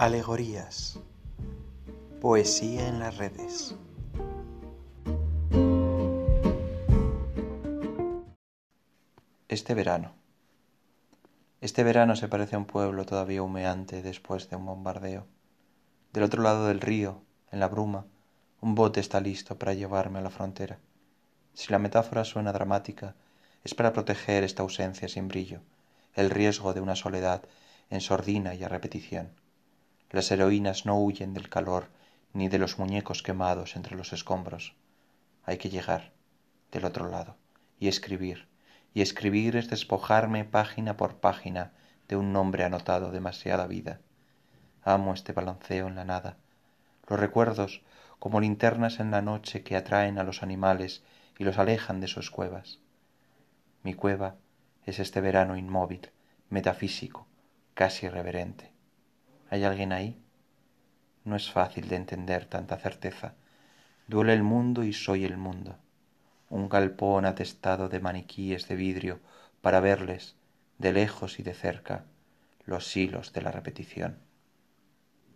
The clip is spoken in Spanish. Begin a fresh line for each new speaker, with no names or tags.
Alegorías. Poesía en las redes. Este verano. Este verano se parece a un pueblo todavía humeante después de un bombardeo. Del otro lado del río, en la bruma, un bote está listo para llevarme a la frontera. Si la metáfora suena dramática, es para proteger esta ausencia sin brillo, el riesgo de una soledad en sordina y a repetición las heroínas no huyen del calor ni de los muñecos quemados entre los escombros. Hay que llegar del otro lado y escribir, y escribir es despojarme página por página de un nombre anotado demasiada vida. Amo este balanceo en la nada, los recuerdos como linternas en la noche que atraen a los animales y los alejan de sus cuevas. Mi cueva es este verano inmóvil, metafísico, casi irreverente. ¿Hay alguien ahí? No es fácil de entender tanta certeza. Duele el mundo y soy el mundo. Un galpón atestado de maniquíes de vidrio para verles, de lejos y de cerca, los hilos de la repetición.